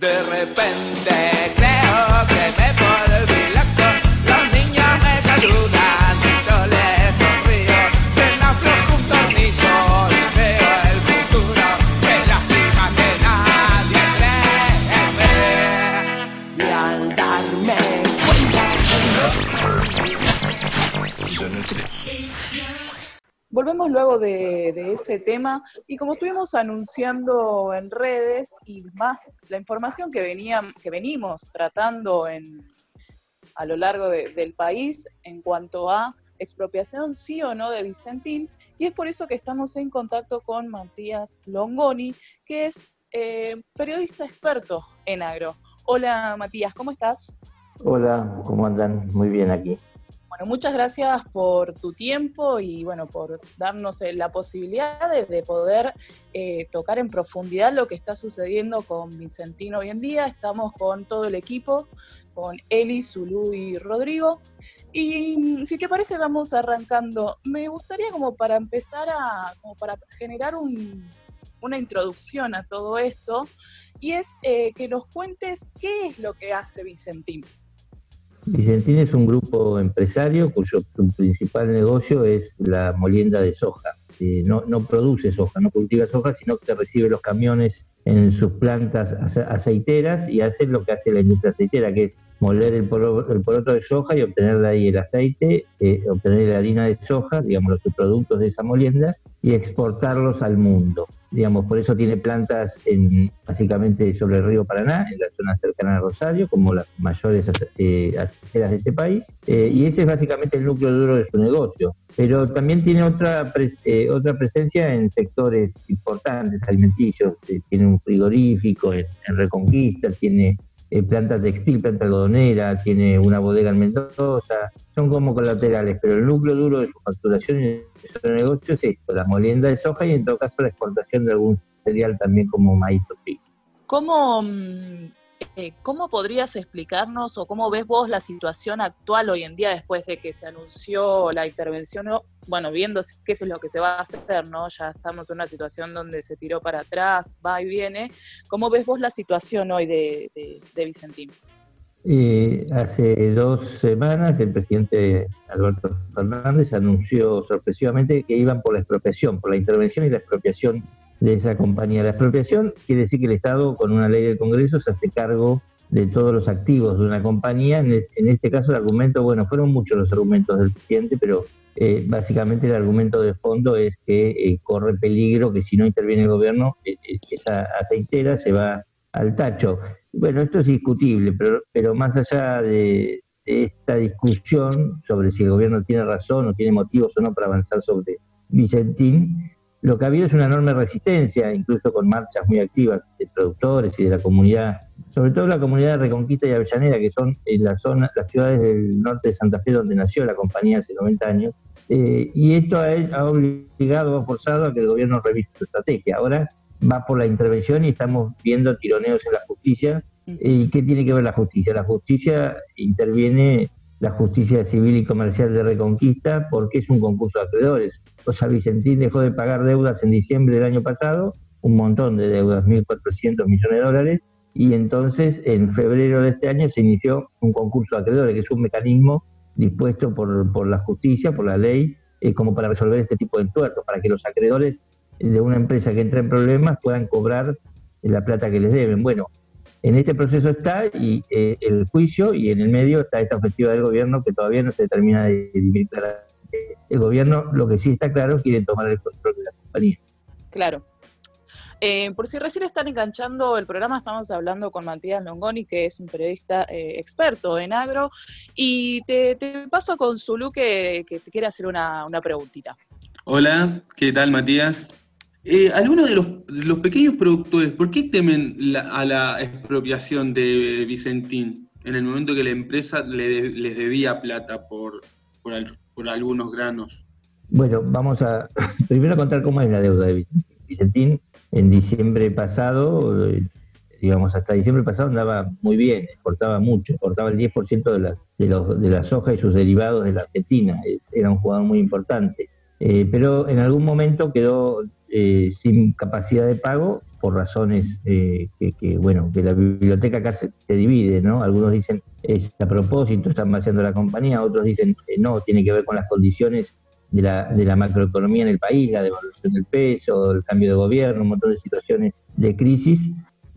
De repente ese tema y como estuvimos anunciando en redes y más la información que, venían, que venimos tratando en, a lo largo de- del país en cuanto a expropiación sí o no de Vicentín, y es por eso que estamos en contacto con Matías Longoni, que es eh, periodista experto en agro. Hola Matías, ¿cómo estás? Hola, ¿cómo andan? Muy bien aquí. Muchas gracias por tu tiempo y bueno, por darnos eh, la posibilidad de, de poder eh, tocar en profundidad lo que está sucediendo con Vicentino hoy en día. Estamos con todo el equipo, con Eli, Zulu y Rodrigo. Y si te parece, vamos arrancando. Me gustaría como para empezar a, como para generar un- una introducción a todo esto, y es eh, que nos cuentes qué es lo que hace Vicentín. Vicentín es un grupo empresario cuyo principal negocio es la molienda de soja. Eh, no, no produce soja, no cultiva soja, sino que recibe los camiones en sus plantas ace- aceiteras y hace lo que hace la industria aceitera, que es moler el, poro- el poroto de soja y obtener de ahí el aceite, eh, obtener la harina de soja, digamos, los subproductos de esa molienda, y exportarlos al mundo. Digamos, por eso tiene plantas en, básicamente sobre el río Paraná, en la zona cercana a Rosario, como las mayores eh, aceiteras de este país, eh, y ese es básicamente el núcleo duro de su negocio. Pero también tiene otra, pres- eh, otra presencia en sectores importantes, alimenticios, Eh, tiene un frigorífico en, en Reconquista, tiene eh, planta textil, planta algodonera, tiene una bodega en Mendoza, son como colaterales, pero el núcleo duro de su facturación y de su negocio es esto, la molienda de soja y en todo caso la exportación de algún cereal también como maíz o trigo. ¿Cómo, mm, eh, ¿Cómo podrías explicarnos o cómo ves vos la situación actual hoy en día después de que se anunció la intervención? Bueno, viendo qué es lo que se va a hacer, ¿no? Ya estamos en una situación donde se tiró para atrás, va y viene. ¿Cómo ves vos la situación hoy de, de, de Vicentín? Eh, hace dos semanas el presidente Alberto Fernández anunció sorpresivamente que iban por la expropiación, por la intervención y la expropiación de esa compañía. La expropiación quiere decir que el Estado, con una ley del Congreso, se hace cargo de todos los activos de una compañía. En, es- en este caso el argumento, bueno, fueron muchos los argumentos del presidente, pero eh, básicamente el argumento de fondo es que eh, corre peligro que si no interviene el gobierno, eh, eh, esa aceitera se va al tacho. Bueno, esto es discutible, pero, pero más allá de, de esta discusión sobre si el gobierno tiene razón o tiene motivos o no para avanzar sobre Vicentín, lo que ha habido es una enorme resistencia, incluso con marchas muy activas de productores y de la comunidad, sobre todo la comunidad de Reconquista y Avellaneda, que son en la zona, las ciudades del norte de Santa Fe donde nació la compañía hace 90 años, eh, y esto ha, ha obligado, ha forzado a que el gobierno revise su estrategia. Ahora va por la intervención y estamos viendo tironeos en la justicia. ¿Y qué tiene que ver la justicia? La justicia interviene, la justicia civil y comercial de Reconquista, porque es un concurso de acreedores. O sea, Vicentín dejó de pagar deudas en diciembre del año pasado, un montón de deudas, 1.400 millones de dólares, y entonces en febrero de este año se inició un concurso de acreedores, que es un mecanismo dispuesto por, por la justicia, por la ley, eh, como para resolver este tipo de entuertos, para que los acreedores de una empresa que entra en problemas puedan cobrar la plata que les deben. Bueno, en este proceso está y eh, el juicio y en el medio está esta ofensiva del gobierno que todavía no se termina de claramente. El gobierno, lo que sí está claro, quiere tomar el control de la compañía. Claro. Eh, por si recién están enganchando el programa, estamos hablando con Matías Longoni, que es un periodista eh, experto en agro, y te, te paso con Zulu que, que te quiere hacer una, una preguntita. Hola, ¿qué tal Matías? Eh, algunos de los, de los pequeños productores, ¿por qué temen la- a la expropiación de Vicentín en el momento que la empresa le les debía plata por, por, por algunos granos? Bueno, vamos a primero contar cómo es la deuda de Vicentín. En diciembre pasado, eh, digamos hasta diciembre pasado andaba muy bien, exportaba mucho, exportaba el 10% de la, de, los, de la soja y sus derivados de la Argentina, eh, era un jugador muy importante. Eh, pero en algún momento quedó eh, sin capacidad de pago por razones que, bueno, que la biblioteca acá se, divide, ¿no? Algunos dicen es a propósito, están vaciando la compañía, otros dicen no, tiene que ver con las condiciones de la, de la macroeconomía en el país, la devaluación del peso, el cambio de gobierno, un montón de situaciones de crisis.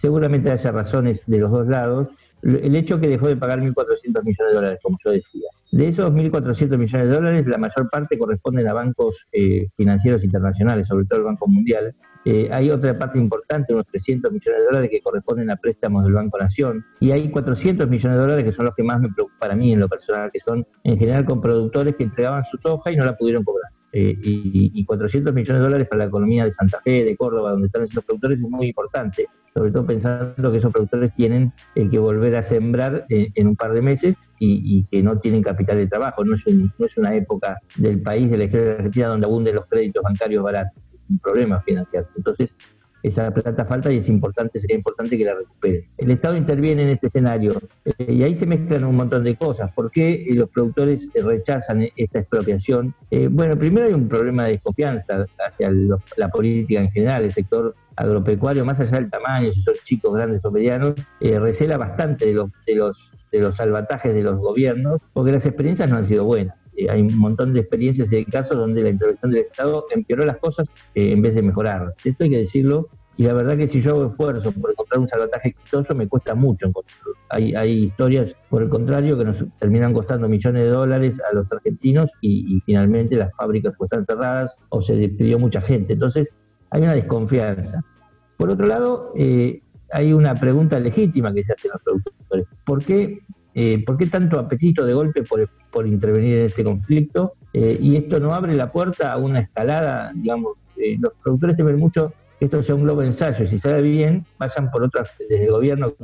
Seguramente haya razones de los dos lados. El hecho que dejó de pagar 1.400 millones de dólares, como yo decía. De esos 1.400 millones de dólares, la mayor parte corresponden a bancos eh, financieros internacionales, sobre todo el Banco Mundial, eh, hay otra parte importante, unos 300 millones de dólares que corresponden a préstamos del Banco Nación. Y hay 400 millones de dólares que son los que más me preocupan a mí en lo personal, que son en general con productores que entregaban su soja y no la pudieron cobrar. Eh, y, 400 millones de dólares para la economía de Santa Fe, de Córdoba, donde están esos productores, es muy importante, sobre todo pensando que esos productores tienen eh, que volver a sembrar en un par de meses y, que no tienen capital de trabajo. No es, no es una época del país, de la historia de Argentina, donde abunden los créditos bancarios baratos un problema financiarse. Entonces, esa plata falta y es importante, sería importante que la recupere. El Estado interviene en este escenario eh, y ahí se mezclan un montón de cosas. ¿Por qué eh, los productores eh, rechazan esta expropiación? bueno, primero hay un problema de desconfianza hacia la política en general, el sector agropecuario, más allá del tamaño, si son chicos, grandes o medianos, recela bastante de los, de los de los salvatajes de los gobiernos, porque las experiencias no han sido buenas. Eh, hay un montón de experiencias y de casos donde la intervención del Estado empeoró las cosas eh, en vez de mejorar. Esto hay que decirlo. Y la verdad que si yo hago esfuerzo por encontrar un salvataje exitoso, me cuesta mucho encontrarlo. Hay, hay historias, por el contrario, que nos terminan costando millones de dólares a los argentinos y, finalmente las fábricas están cerradas o se despidió mucha gente. Entonces, hay una desconfianza. Por otro lado, eh, hay una pregunta legítima que se hace los productores. ¿Por qué eh, ¿Por qué tanto apetito de golpe por, intervenir en este conflicto? Eh, y esto no abre la puerta a una escalada, digamos, eh, los productores temen mucho que esto sea un globo ensayo, si sale bien, vayan por otras, desde el gobierno,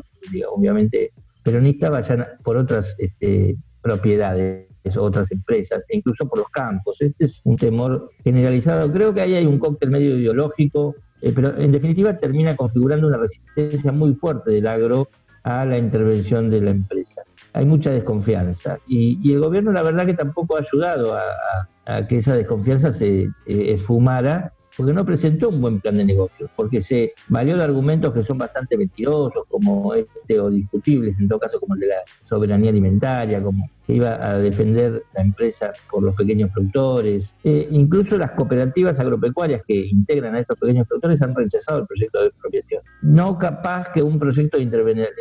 obviamente peronista, vayan por otras este, propiedades otras empresas, e incluso por los campos. Este es un temor generalizado. Creo que ahí hay un cóctel medio ideológico, pero en definitiva termina configurando una resistencia muy fuerte del agro a la intervención de la empresa hay mucha desconfianza. Y, el gobierno la verdad que tampoco ha ayudado a, que esa desconfianza se eh, esfumara, porque no presentó un buen plan de negocios, porque se valió de argumentos que son bastante mentirosos, como este, o discutibles, en todo caso como el de la soberanía alimentaria, como que iba a defender la empresa por los pequeños productores. Eh, incluso las cooperativas agropecuarias que integran a estos pequeños productores han rechazado el proyecto de expropiación. No capaz que un proyecto de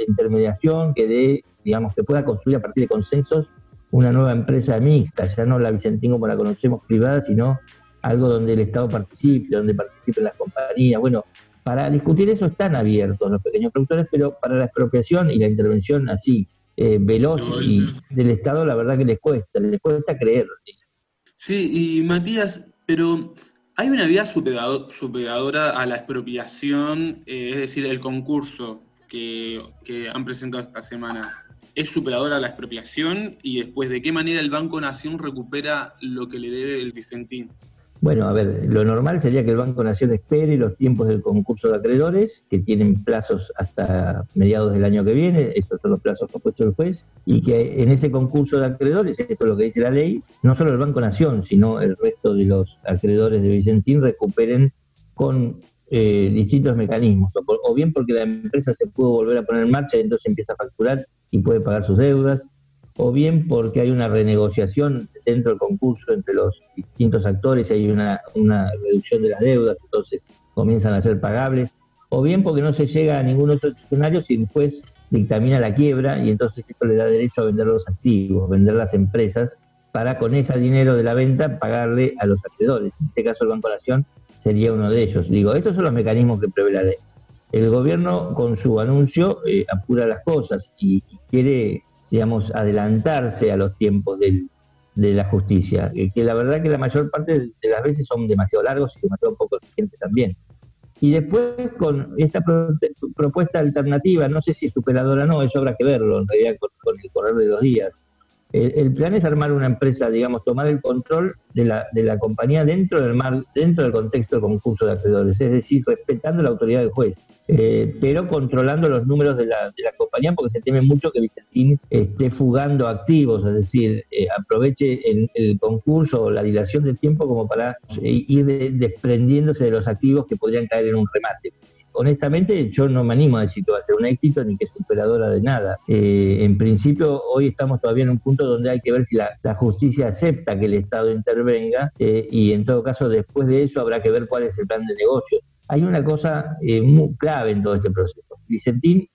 intermediación que dé digamos, que pueda construir a partir de consensos una nueva empresa mixta, ya no la Vicentín como la conocemos privada, sino algo donde el Estado participe, donde participen las compañías. Bueno, para discutir eso están abiertos los pequeños productores, pero para la expropiación y la intervención así eh, veloz y del Estado, la verdad que les cuesta, les cuesta creer. Sí, y Matías, pero hay una vía superadora a la expropiación, eh, es decir, el concurso que, que han presentado esta semana es superadora a la expropiación y después de qué manera el Banco Nación recupera lo que le debe el Vicentín. Bueno, a ver, lo normal sería que el Banco Nación espere los tiempos del concurso de acreedores, que tienen plazos hasta mediados del año que viene, estos son los plazos que ha puesto el juez, y que en ese concurso de acreedores, esto es lo que dice la ley, no solo el Banco Nación, sino el resto de los acreedores de Vicentín recuperen con eh, distintos mecanismos, o, bien porque la empresa se pudo volver a poner en marcha y entonces empieza a facturar y puede pagar sus deudas, o bien porque hay una renegociación dentro del concurso entre los distintos actores y hay una, reducción de las deudas, entonces comienzan a ser pagables, o bien porque no se llega a ningún otro escenario si después dictamina la quiebra y entonces esto le da derecho a vender los activos, vender las empresas, para con ese dinero de la venta pagarle a los acreedores. En este caso el Banco Nación sería uno de ellos. Digo, estos son los mecanismos que prevé la ley. El gobierno con su anuncio eh, apura las cosas y, quiere, digamos, adelantarse a los tiempos de la justicia, que, la verdad que la mayor parte de las veces son demasiado largos y demasiado poco eficientes también. Y después con esta propuesta alternativa, no sé si es superadora o no, eso habrá que verlo en realidad con el correr de los días el, plan es armar una empresa, digamos, tomar el control de la, de la compañía dentro del mar, dentro del contexto del concurso de acreedores, es decir, respetando la autoridad del juez, eh, pero controlando los números de la, de la compañía porque se teme mucho que Vicentín esté fugando activos, es decir, eh, aproveche el, concurso o la dilación del tiempo como para eh, ir desprendiéndose de los activos que podrían caer en un remate. honestamente yo no me animo a decir que va a ser un éxito ni que es superadora de nada. Eh, en principio, hoy estamos todavía en un punto donde hay que ver si la, justicia acepta que el Estado intervenga eh, y en todo caso después de eso habrá que ver cuál es el plan de negocio. Hay una cosa eh, muy clave en todo este proceso. Vicentín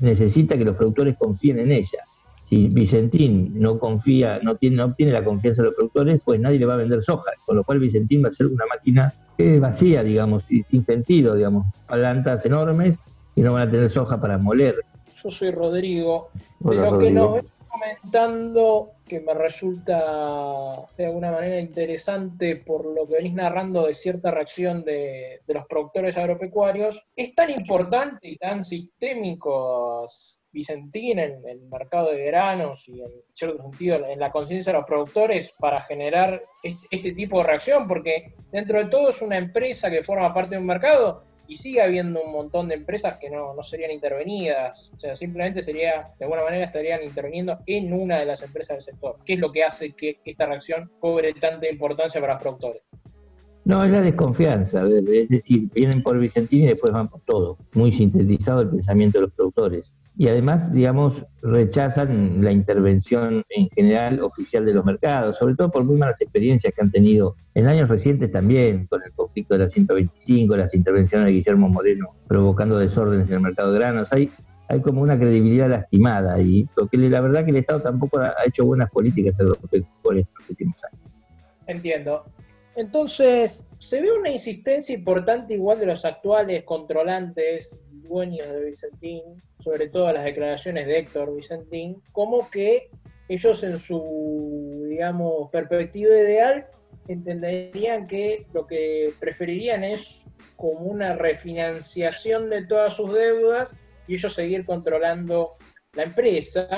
necesita que los productores confíen en ella. Si Vicentín no confía, no, tiene, no obtiene la confianza de los productores, pues nadie le va a vender soja, con lo cual Vicentín va a ser una máquina vacía, digamos, sin sentido, digamos, plantas enormes y no van a tener soja para moler. Yo soy Rodrigo. de lo que ves comentando, que me resulta de alguna manera interesante por lo que venís narrando de cierta reacción de, de los productores agropecuarios, es tan importante y tan sistémicos Vicentín en, el mercado de granos y en cierto sentido en la conciencia de los productores para generar este, tipo de reacción, porque dentro de todo es una empresa que forma parte de un mercado y sigue habiendo un montón de empresas que no, serían intervenidas, o sea, simplemente sería, de alguna manera estarían interviniendo en una de las empresas del sector. ¿Qué es lo que hace que esta reacción cobre tanta importancia para los productores? No, es la desconfianza, es decir, vienen por Vicentín y después van por todo. Muy sintetizado el pensamiento de los productores y además, digamos, rechazan la intervención en general oficial de los mercados, sobre todo por muy malas experiencias que han tenido en años recientes también, con el de la 125, las intervenciones de Guillermo Moreno provocando desórdenes en el mercado de granos. Hay, hay como una credibilidad lastimada y porque la verdad que el Estado tampoco ha hecho buenas políticas en los últimos años. Entiendo. Entonces, se ve una insistencia importante igual de los actuales controlantes dueños de Vicentín, sobre todo las declaraciones de Héctor Vicentín, como que ellos en su, digamos, perspectiva ideal entenderían que lo que preferirían es como una refinanciación de todas sus deudas y ellos seguir controlando la empresa,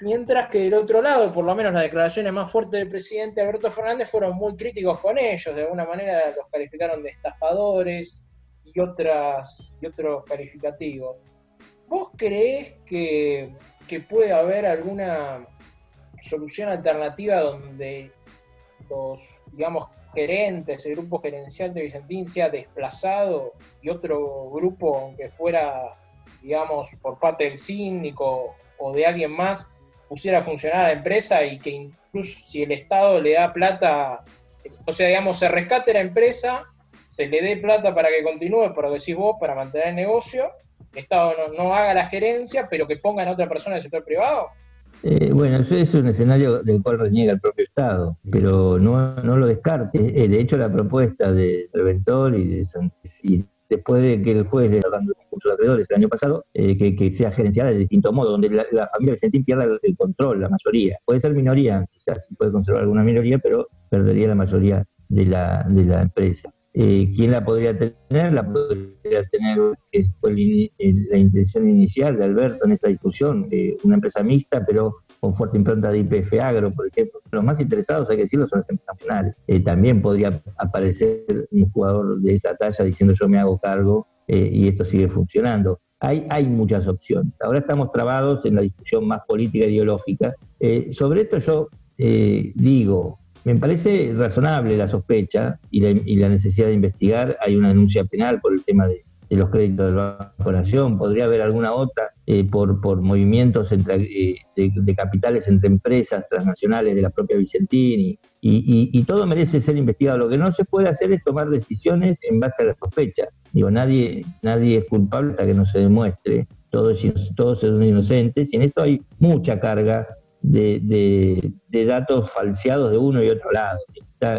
mientras que del otro lado, por lo menos las declaraciones más fuertes del presidente Alberto Fernández fueron muy críticos con ellos, de alguna manera los calificaron de estafadores, y, otras, y otros calificativos. ¿Vos creés que, puede haber alguna solución alternativa donde los, digamos, gerentes, el grupo gerencial de Vicentín sea desplazado y otro grupo, aunque fuera, digamos, por parte del síndico o de alguien más, pusiera a funcionar la empresa y que incluso si el Estado le da plata, o sea, digamos, se rescate la empresa se le dé plata para que continúe, por lo decís vos, para mantener el negocio, el Estado no, haga la gerencia, pero que pongan a otra persona del sector privado. Eh, bueno, eso es un escenario del cual reniega el propio Estado, pero no, no lo descarte. Eh, de hecho, la propuesta de Reventor y de y después de que el juez le dando un concurso de acreedores el año pasado, eh, que, sea gerenciada de distinto modo, donde la, familia Vicentín pierda el, control, la mayoría. Puede ser minoría, quizás puede conservar alguna minoría, pero perdería la mayoría de la, de la empresa. Eh, ¿Quién la podría tener? La podría tener, que fue la intención inicial de Alberto en esta discusión, una empresa mixta, pero con fuerte impronta de IPF Agro, por ejemplo. Los más interesados, hay que decirlo, son las empresas nacionales. Eh, también podría aparecer un jugador de esa talla diciendo yo me hago cargo eh, y esto sigue funcionando. Hay, hay muchas opciones. Ahora estamos trabados en la discusión más política e ideológica. sobre esto yo digo, me parece razonable la sospecha y la, necesidad de investigar. Hay una denuncia penal por el tema de, los créditos del Banco Nación. Podría haber alguna otra eh, por, por movimientos entre, eh, de, capitales entre empresas transnacionales de la propia Vicentini. Y, todo merece ser investigado. Lo que no se puede hacer es tomar decisiones en base a la sospecha. Digo, nadie, nadie es culpable hasta que no se demuestre. Todos, todos son inocentes. Y en esto hay mucha carga de, datos falseados de uno y otro lado.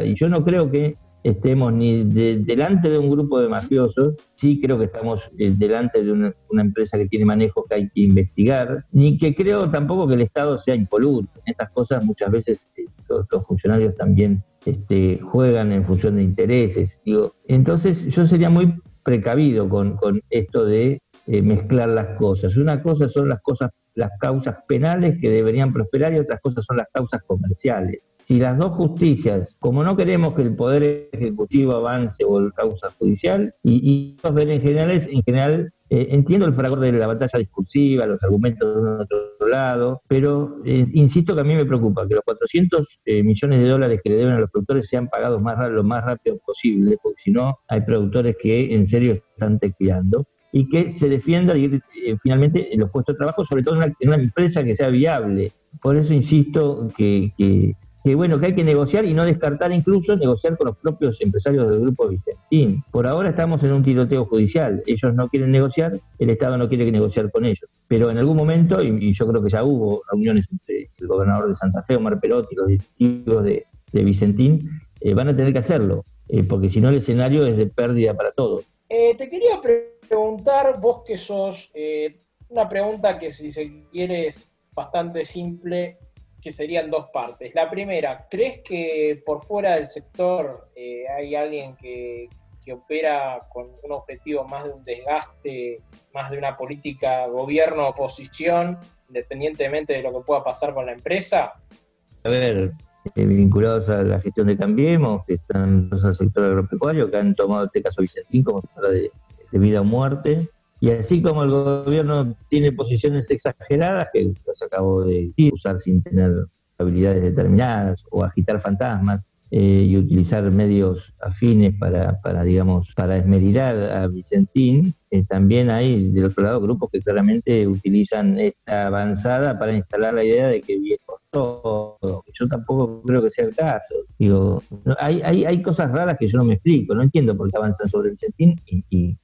Y yo no creo que estemos ni delante de un grupo de mafiosos, sí creo que estamos eh, delante de una, empresa que tiene manejo que hay que investigar, ni que creo tampoco que el Estado sea impoluto. En estas cosas muchas veces eh, los, funcionarios también este, juegan en función de intereses. Digo, entonces yo sería muy precavido con, esto de eh, mezclar las cosas. Una cosa son las cosas las causas penales que deberían prosperar y otras cosas son las causas comerciales. Si las dos justicias, como no queremos que el Poder Ejecutivo avance o el causa judicial, y, y en general, en general eh, entiendo el fragor de la batalla discursiva, los argumentos de uno otro lado, pero eh, insisto que a mí me preocupa que los 400 eh, millones de dólares que le deben a los productores sean pagados más lo más rápido posible, porque si no hay productores que en serio están tequeando y que se defienda eh, finalmente los puestos de trabajo, sobre todo en una, empresa que sea viable. Por eso insisto que, que que bueno, que hay que negociar y no descartar incluso negociar con los propios empresarios del grupo Vicentín. Por ahora estamos en un tiroteo judicial, ellos no quieren negociar, el Estado no quiere negociar con ellos. Pero en algún momento, y, yo creo que ya hubo reuniones entre el gobernador de Santa Fe, Omar Perotti, los directivos de, Vicentín, eh, van a tener que hacerlo, eh, porque si no el escenario es de pérdida para todos. Eh, te quería preguntar, vos que sos, una pregunta que si se quiere es bastante simple, que serían dos partes. La primera, ¿crees que por fuera del sector eh, hay alguien que, opera con un objetivo más de un desgaste, más de una política gobierno-oposición, independientemente de lo que pueda pasar con la empresa? A ver, eh, vinculados a la gestión de Cambiemos, que están los sector agropecuario, que han tomado este caso Vicentín como de, de vida o muerte, y así como el gobierno tiene posiciones exageradas, que las acabo de usar sin tener habilidades determinadas, o agitar fantasmas, eh, y utilizar medios afines para, para digamos, para esmerilar a Vicentín, eh, también hay del otro lado grupos que claramente utilizan esta avanzada para instalar la idea de que por todo. Yo tampoco creo que sea el caso. Digo, hay, hay, hay cosas raras que yo no me explico, no entiendo por qué avanzan sobre Vicentín y,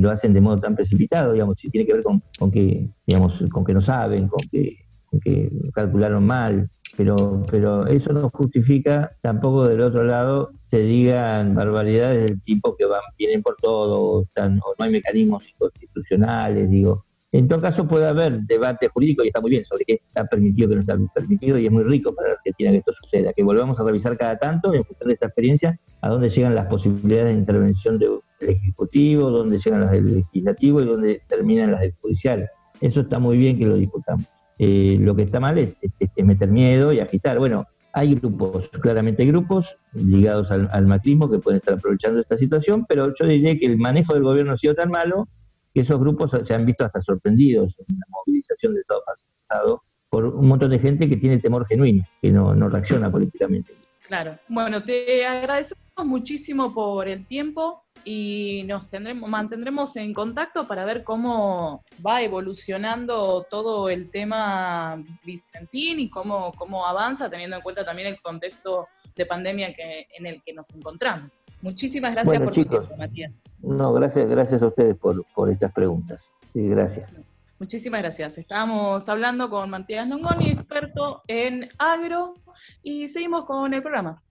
lo hacen de modo tan precipitado, digamos, si tiene que ver con, con que, digamos, con que no saben, con que, que calcularon mal pero, pero eso no justifica tampoco del otro lado se digan barbaridades del tipo que van vienen por todo o, no hay mecanismos constitucionales, digo. En todo caso puede haber debate jurídico y está muy bien sobre qué está permitido, qué no está permitido y es muy rico para la Argentina que esto suceda, que volvamos a revisar cada tanto en función de esta experiencia a dónde llegan las posibilidades de intervención del Ejecutivo, dónde llegan las del Legislativo y dónde terminan las del Judicial. Eso está muy bien que lo discutamos. Eh, lo que está mal es, meter miedo y agitar. Bueno, hay grupos, claramente grupos ligados al, macrismo que pueden estar aprovechando esta situación, pero yo diría que el manejo del gobierno ha sido tan malo que esos grupos se han visto hasta sorprendidos en la movilización del Estado pasado por un montón de gente que tiene temor genuino, que no reacciona políticamente. Claro. Bueno, te agradecemos muchísimo por el tiempo y nos tendremos, mantendremos en contacto para ver cómo va evolucionando todo el tema Vicentín y cómo, cómo avanza, teniendo en cuenta también el contexto de pandemia que, en el que nos encontramos. Muchísimas gracias por tu tiempo, Matías. No, gracias, gracias a ustedes por, por estas preguntas. Sí, gracias. Muchísimas gracias. Estábamos hablando con Matías Nongoni, experto en agro, y seguimos con el programa.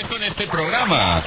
Esto en este programa.